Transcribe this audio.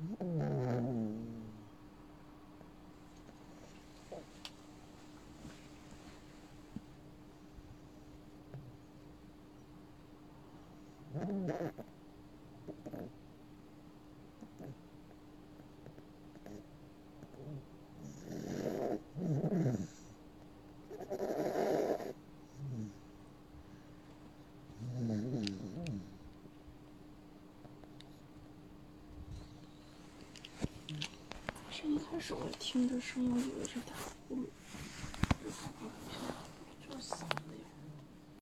Mm-hmm. 这一开始我听着声音，我以为是他呼噜，